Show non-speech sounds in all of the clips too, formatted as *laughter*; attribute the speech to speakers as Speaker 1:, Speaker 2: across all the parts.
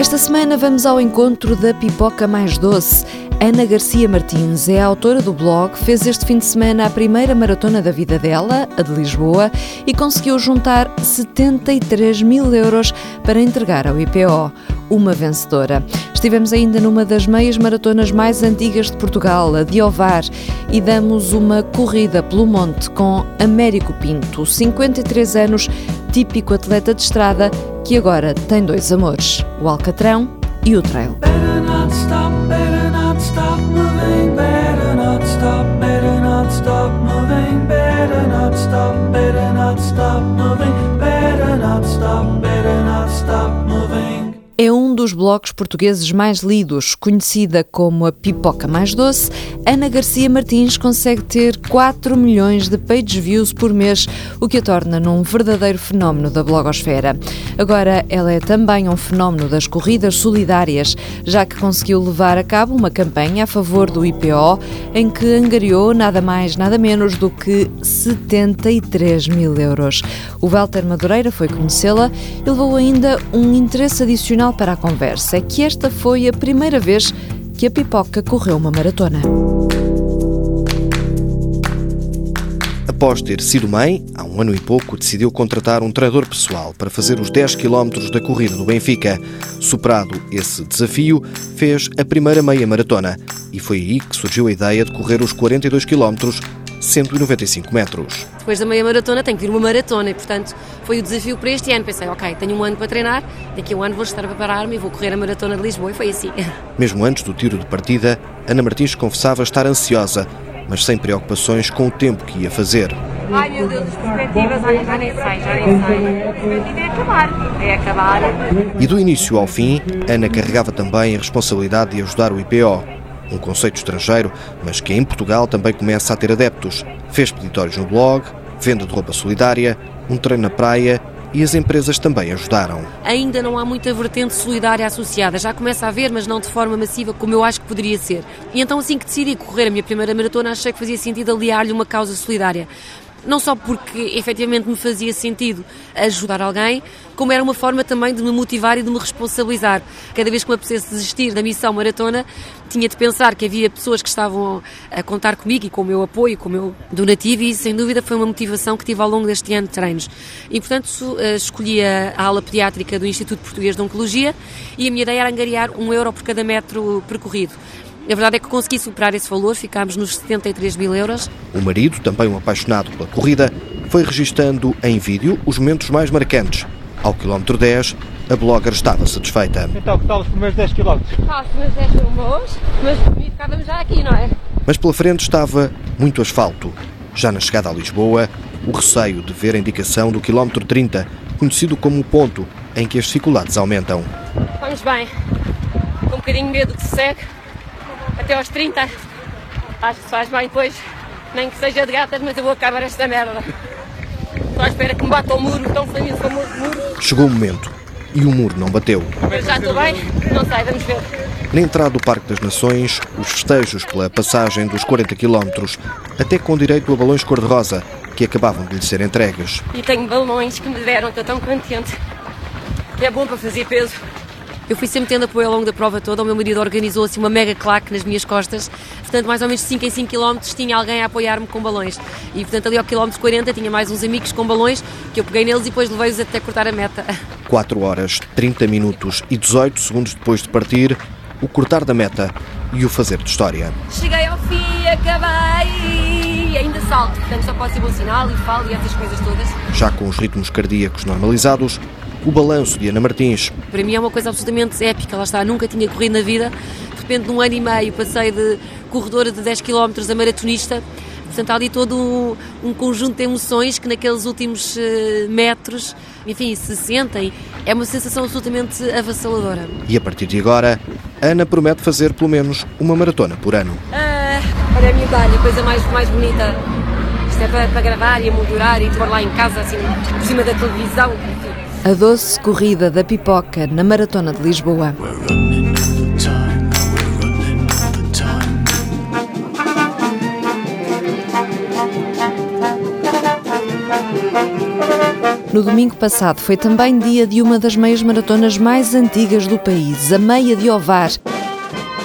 Speaker 1: Esta semana vamos ao encontro da pipoca mais doce. Ana Garcia Martins é a autora do blog, fez este fim de semana a primeira maratona da vida dela, a de Lisboa, e conseguiu juntar 73 mil euros para entregar ao IPO. Uma vencedora. Estivemos ainda numa das meias maratonas mais antigas de Portugal, a de Ovar, e damos uma corrida pelo monte com Américo Pinto, 53 anos, típico atleta de estrada que agora tem dois amores, o Alcatrão e o trail. Dos blogs portugueses mais lidos, conhecida como a Pipoca Mais Doce, Ana Garcia Martins consegue ter 4 milhões de page views por mês, o que a torna num verdadeiro fenómeno da blogosfera. Agora, ela é também um fenómeno das corridas solidárias, já que conseguiu levar a cabo uma campanha a favor do IPO, em que angariou nada mais, nada menos do que 73 mil euros. O Walter Madureira foi conhecê-la e levou ainda um interesse adicional para a conversa é que esta foi a primeira vez que a pipoca correu uma maratona.
Speaker 2: Após ter sido mãe, há um ano e pouco decidiu contratar um treinador pessoal para fazer os 10 km da corrida do Benfica. Superado esse desafio, fez a primeira meia maratona e foi aí que surgiu a ideia de correr os 42 km 195 metros.
Speaker 3: Depois da meia maratona tenho que vir uma maratona e, portanto, foi o desafio para este ano. Pensei, ok, tenho um ano para treinar, daqui a um ano vou estar a preparar-me e vou correr a maratona de Lisboa e foi assim. *laughs*
Speaker 2: Mesmo antes do tiro de partida, Ana Martins confessava estar ansiosa, mas sem preocupações com o tempo que ia fazer.
Speaker 3: Ai meu Deus, as perspectivas, olha, já nem sei, já nem sei. A perspectiva é acabar, é acabar.
Speaker 2: E do início ao fim, Ana carregava também a responsabilidade de ajudar o IPO um conceito estrangeiro, mas que em Portugal também começa a ter adeptos. Fez peditórios no blog, venda de roupa solidária, um treino na praia e as empresas também ajudaram.
Speaker 3: Ainda não há muita vertente solidária associada, já começa a haver, mas não de forma massiva como eu acho que poderia ser. E então assim que decidi correr a minha primeira maratona, achei que fazia sentido aliar-lhe uma causa solidária não só porque efetivamente me fazia sentido ajudar alguém, como era uma forma também de me motivar e de me responsabilizar. Cada vez que me apetecesse desistir da missão maratona, tinha de pensar que havia pessoas que estavam a contar comigo e com o meu apoio, com o meu donativo, e sem dúvida foi uma motivação que tive ao longo deste ano de treinos. E portanto eh, escolhi a ala pediátrica do Instituto Português de Oncologia e a minha ideia era angariar um euro por cada metro percorrido. A verdade é que consegui superar esse valor, ficámos nos 73 mil euros.
Speaker 2: O marido, também um apaixonado pela corrida, foi registando em vídeo os momentos mais marcantes. Ao quilómetro 10, a blogger estava satisfeita.
Speaker 4: Então, que tal os primeiros 10 km?
Speaker 3: Ah, os primeiros 10 foram bons, mas por mim ficávamos já aqui, não é?
Speaker 2: Mas pela frente estava muito asfalto. Já na chegada a Lisboa, o receio de ver a indicação do quilómetro 30, conhecido como o ponto em que as dificuldades aumentam.
Speaker 3: Vamos bem, com um bocadinho de medo que se segue, até aos 30. Acho que se faz bem depois, nem que seja de gatas, mas eu vou acabar esta merda. Estou à espera que me bata o muro, tão faminto como o muro.
Speaker 2: Chegou o momento e o muro não bateu.
Speaker 3: Mas já estou bem? Não sei, vamos ver.
Speaker 2: Na entrada do Parque das Nações, os festejos pela passagem dos 40 km, até com direito a balões cor-de-rosa, que acabavam de lhe ser entregues.
Speaker 3: E tenho balões que me deram, estou tão contente. É bom para fazer peso. Eu fui sempre tendo apoio ao longo da prova toda. O meu marido organizou assim uma mega claque nas minhas costas. Portanto, mais ou menos 5 em 5 km tinha alguém a apoiar-me com balões. E portanto, ali ao quilómetro 40 tinha mais uns amigos com balões que eu peguei neles e depois levei-os até cortar a meta. *laughs*
Speaker 2: 4 horas, 30 minutos e 18 segundos depois de partir, o cortar da meta e o fazer de história.
Speaker 3: Cheguei ao fim, acabei! E ainda salto, portanto só pode ser bom sinal e falo e essas coisas todas.
Speaker 2: Já com os ritmos cardíacos normalizados, o balanço de Ana Martins.
Speaker 3: Para mim é uma coisa absolutamente épica, lá está, nunca tinha corrido na vida, de repente num ano e meio passei de corredora de 10 km a maratonista, portanto há ali todo um, um, conjunto de emoções que naqueles últimos uh, metros, enfim, se sentem, é uma sensação absolutamente avassaladora.
Speaker 2: E a partir de agora, Ana promete fazer pelo menos uma maratona por ano.
Speaker 3: Ah, olha a minha medalha, a coisa mais, mais bonita. Isto é para, para gravar e a moldurar e pôr lá em casa, assim, por cima da televisão.
Speaker 1: A doce corrida da pipoca na Maratona de Lisboa. No domingo passado foi também dia de uma das meias maratonas mais antigas do país, a Meia de Ovar.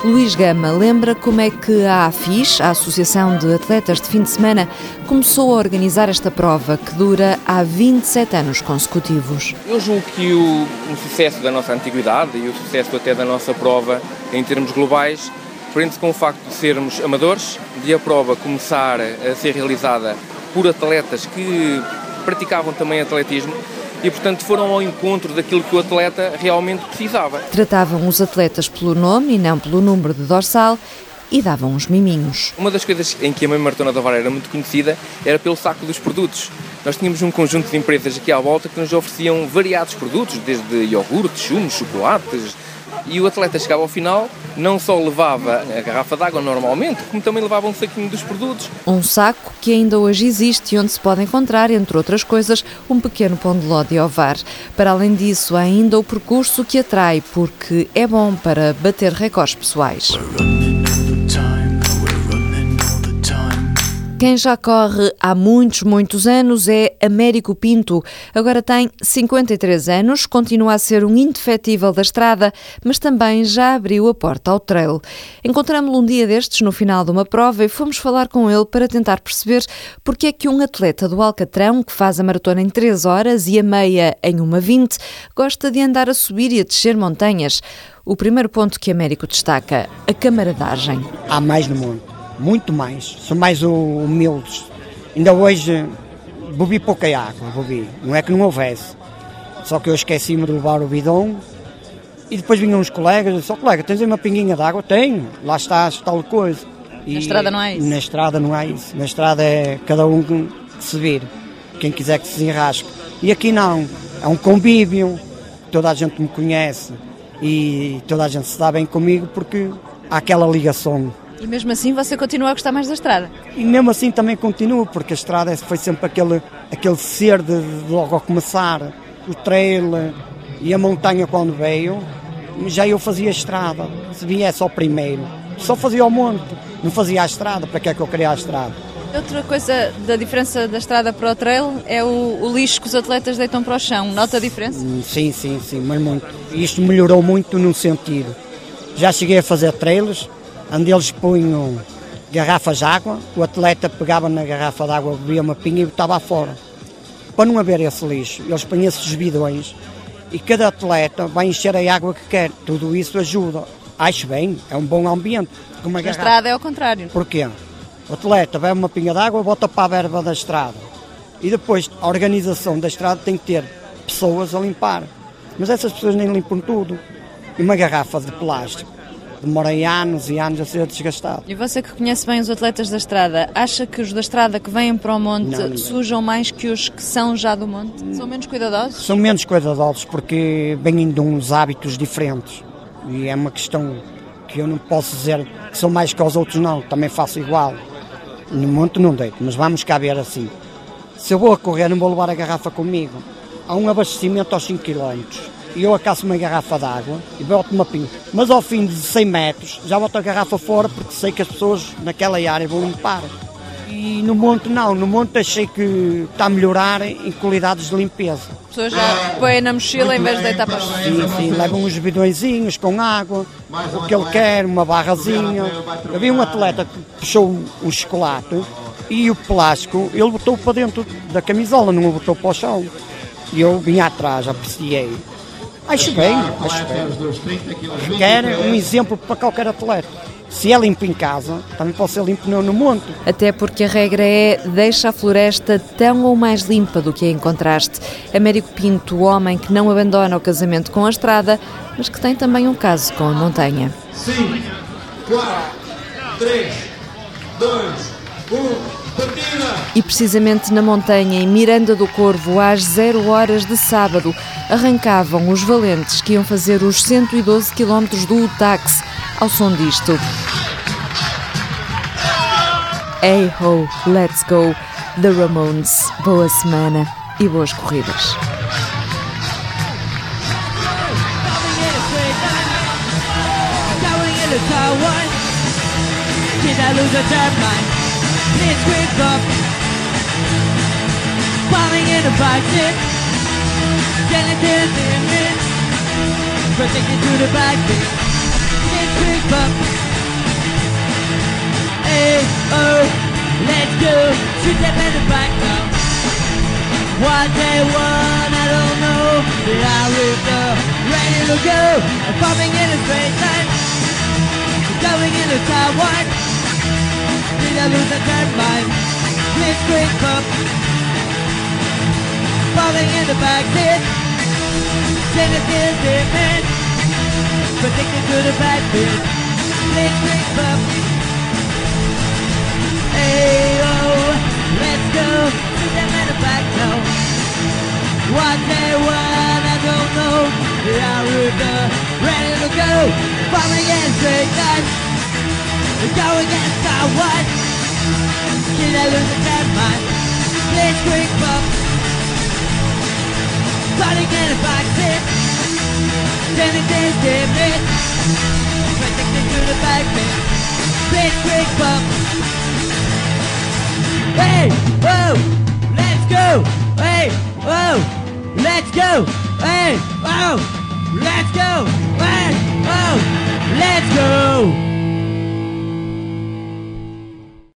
Speaker 1: Luís Gama lembra como é que a AFIS, a Associação de Atletas de Fim de Semana, começou a organizar esta prova que dura há 27 anos consecutivos.
Speaker 5: Eu julgo que o, o sucesso da nossa antiguidade e o sucesso até da nossa prova em termos globais prende-se com o facto de sermos amadores, de a prova começar a ser realizada por atletas que praticavam também atletismo e, portanto, foram ao encontro daquilo que o atleta realmente precisava.
Speaker 1: Tratavam os atletas pelo nome e não pelo número de dorsal e davam uns miminhos.
Speaker 5: Uma das coisas em que a Mãe Maratona da Vara era muito conhecida era pelo saco dos produtos. Nós tínhamos um conjunto de empresas aqui à volta que nos ofereciam variados produtos, desde iogurtes, chumos, chocolates, e o atleta chegava ao final, não só levava a garrafa d'água normalmente, como também levava um saquinho dos produtos.
Speaker 1: Um saco que ainda hoje existe e onde se pode encontrar, entre outras coisas, um pequeno pão de ló de ovar. Para além disso, há ainda o percurso que atrai, porque é bom para bater recordes pessoais. Quem já corre há muitos, muitos anos é Américo Pinto. Agora tem 53 anos, continua a ser um indefetível da estrada, mas também já abriu a porta ao trail. Encontramos-lo um dia destes no final de uma prova e fomos falar com ele para tentar perceber porque é que um atleta do Alcatrão, que faz a maratona em 3 horas e a meia em 1,20, gosta de andar a subir e a descer montanhas. O primeiro ponto que Américo destaca, a camaradagem.
Speaker 3: Há mais no mundo muito mais, são mais humildes. Ainda hoje bebi pouca água, bebi, não é que não houvesse. Só que eu esqueci-me de levar o bidão e depois vinham uns colegas e disse, oh, colega, tens aí uma pinguinha de água? Tenho, lá está tal coisa.
Speaker 1: E na estrada não é isso?
Speaker 3: Na estrada não é isso, na estrada é cada um que se vir, quem quiser que se enrasque. E aqui não, é um convívio, toda a gente me conhece e toda a gente se dá bem comigo porque há aquela ligação
Speaker 1: e mesmo assim você continua a gostar mais da estrada?
Speaker 3: E mesmo assim também continuo, porque a estrada foi sempre aquele, aquele ser de, de logo ao começar, o trail e a montanha quando veio, já eu fazia a estrada, se viesse ao primeiro. Só fazia o monte, não fazia a estrada, para que é que eu queria a estrada?
Speaker 1: Outra coisa da diferença da estrada para o trail é o, o, lixo que os atletas deitam para o chão. Nota a diferença?
Speaker 3: Sim, sim, sim, mas muito. Isto melhorou muito num sentido. Já cheguei a fazer trails onde eles punham garrafas de água, o atleta pegava na garrafa de água, bebia uma pinga e botava fora. Para não haver esse lixo, eles põem esses bidões e cada atleta vai encher a água que quer. Tudo isso ajuda. Acho bem, é um bom ambiente.
Speaker 1: Uma a estrada é ao contrário.
Speaker 3: Porquê? O atleta bebe uma pinga de água, bota para a verba da estrada. E depois a organização da estrada tem que ter pessoas a limpar. Mas essas pessoas nem limpam tudo. E uma garrafa de plástico demorei anos e anos a ser desgastado.
Speaker 1: E você que conhece bem os atletas da estrada, acha que os da estrada que vêm para o monte não, não. sujam mais que os que são já do monte? São menos cuidadosos?
Speaker 3: São menos cuidadosos porque vêm de uns hábitos diferentes. E é uma questão que eu não posso dizer que são mais que os outros, não. Também faço igual. No monte não deito, mas vamos cá ver assim. Se eu vou a correr, não vou levar a garrafa comigo. Há um abastecimento aos 5 km e eu acaso uma garrafa de água e boto uma pinga. Mas ao fim de 100 metros já boto a garrafa fora porque sei que as pessoas naquela área vão limpar. E no monte não, no monte achei que está a melhorar em qualidades de limpeza.
Speaker 1: As pessoas já põem na mochila em vez de deitar para fora.
Speaker 3: Sim, sim, levam uns bidõezinhos com água, o que ele quer, uma barrazinha. Vi um atleta que puxou um chocolate e o plástico ele botou para dentro da camisola, não o botou para o chão. E eu vim atrás, apreciei. Acho bem, acho bem. Quer um exemplo para qualquer atleta. Se é limpo em casa, também pode ser limpo no, no monte.
Speaker 1: Até porque a regra é deixa a floresta tão ou mais limpa do que a encontraste. Américo Pinto, o homem que não abandona o casamento com a estrada, mas que tem também um caso com a montanha. 5, 4, 3, 2, 1. E precisamente na montanha, em Miranda do Corvo, às zero horas de sábado, arrancavam os valentes que iam fazer os 112 km do Utax ao som disto. Hey ho, let's go, The Ramones. Boa semana e boas corridas. Did I lose a mind? It's falling in
Speaker 6: the back seat. Getting to the limit. Protected to the back seat. Get quick bump. Hey, oh, let's go. Shoot them in the back now. What they want, I don't know. They are with the ready to go. I'm in a straight line. Going in a Taiwan. Lose a deadline. Please creep. Falling in the back seat. Genesis demon. Predicted to the back seat. Please creep up. Ayo, let's go to the back now. What they want, I don't know. Yeah, we're done. ready to go. Falling in straight line. Going against our? Can I lose a dead mind? Please quick bump. Starting in a back seat. Then it is it. Protected to the back bit. Please quick bump. Hey, whoa, let's go. Hey, whoa, let's go. Hey, whoa, let's go. Hey, whoa, let's go.